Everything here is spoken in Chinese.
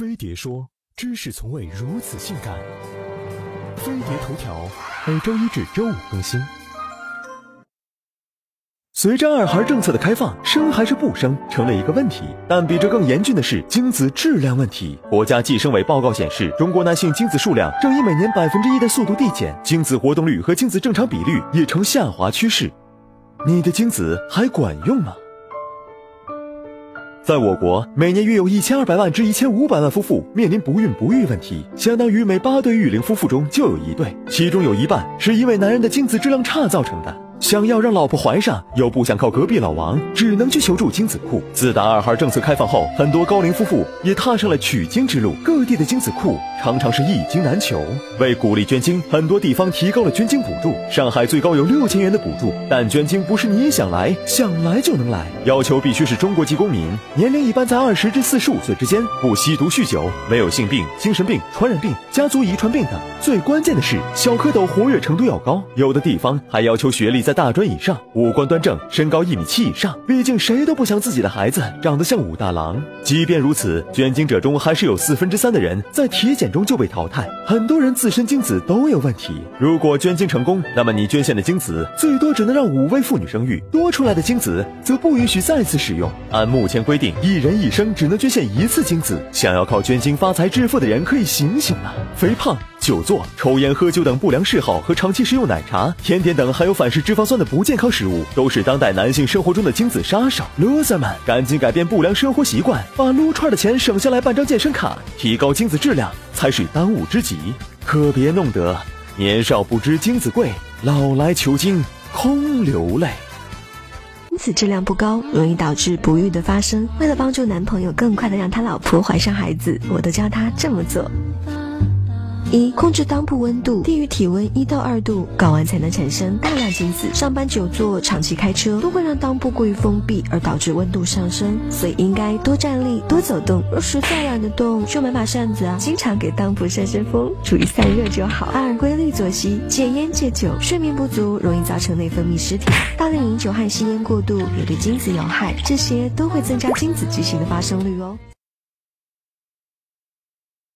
飞碟说：知识从未如此性感。飞碟头条每周一至周五更新。随着二孩政策的开放，生还是不生成了一个问题。但比这更严峻的是精子质量问题。国家计生委报告显示，中国男性精子数量正以每年百分之一的速度递减，精子活动率和精子正常比率也呈下滑趋势。你的精子还管用吗？在我国，每年约有一千二百万至一千五百万夫妇面临不孕不育问题，相当于每八对育龄夫妇中就有一对，其中有一半是因为男人的精子质量差造成的。想要让老婆怀上，又不想靠隔壁老王，只能去求助精子库。自打二孩政策开放后，很多高龄夫妇也踏上了取精之路。各地的精子库常常是一精难求。为鼓励捐精，很多地方提高了捐精补助。上海最高有六千元的补助，但捐精不是你想来想来就能来，要求必须是中国籍公民，年龄一般在二十至四十五岁之间，不吸毒酗酒，没有性病、精神病、传染病、家族遗传病等。最关键的是，小蝌蚪活跃程度要高，有的地方还要求学历在。在大专以上，五官端正，身高一米七以上。毕竟谁都不想自己的孩子长得像武大郎。即便如此，捐精者中还是有四分之三的人在体检中就被淘汰。很多人自身精子都有问题。如果捐精成功，那么你捐献的精子最多只能让五位妇女生育，多出来的精子则不允许再次使用。按目前规定，一人一生只能捐献一次精子。想要靠捐精发财致富的人可以醒醒了。肥胖。久坐、抽烟、喝酒等不良嗜好和长期食用奶茶、甜点等含有反式脂肪酸的不健康食物，都是当代男性生活中的精子杀手。loser 们，赶紧改变不良生活习惯，把撸串的钱省下来办张健身卡，提高精子质量才是当务之急。可别弄得年少不知精子贵，老来求精空流泪。精子质量不高，容易导致不育的发生。为了帮助男朋友更快的让他老婆怀上孩子，我都教他这么做。一、控制裆部温度低于体温一到二度，睾丸才能产生大量精子。上班久坐、长期开车都会让裆部过于封闭，而导致温度上升，所以应该多站立、多走动。若实在懒得动，就买把扇子啊，经常给裆部扇扇风，注意散热就好。二、规律作息，戒烟戒酒，睡眠不足容易造成内分泌失调。大量饮酒和吸烟过度也对精子有害，这些都会增加精子畸形的发生率哦。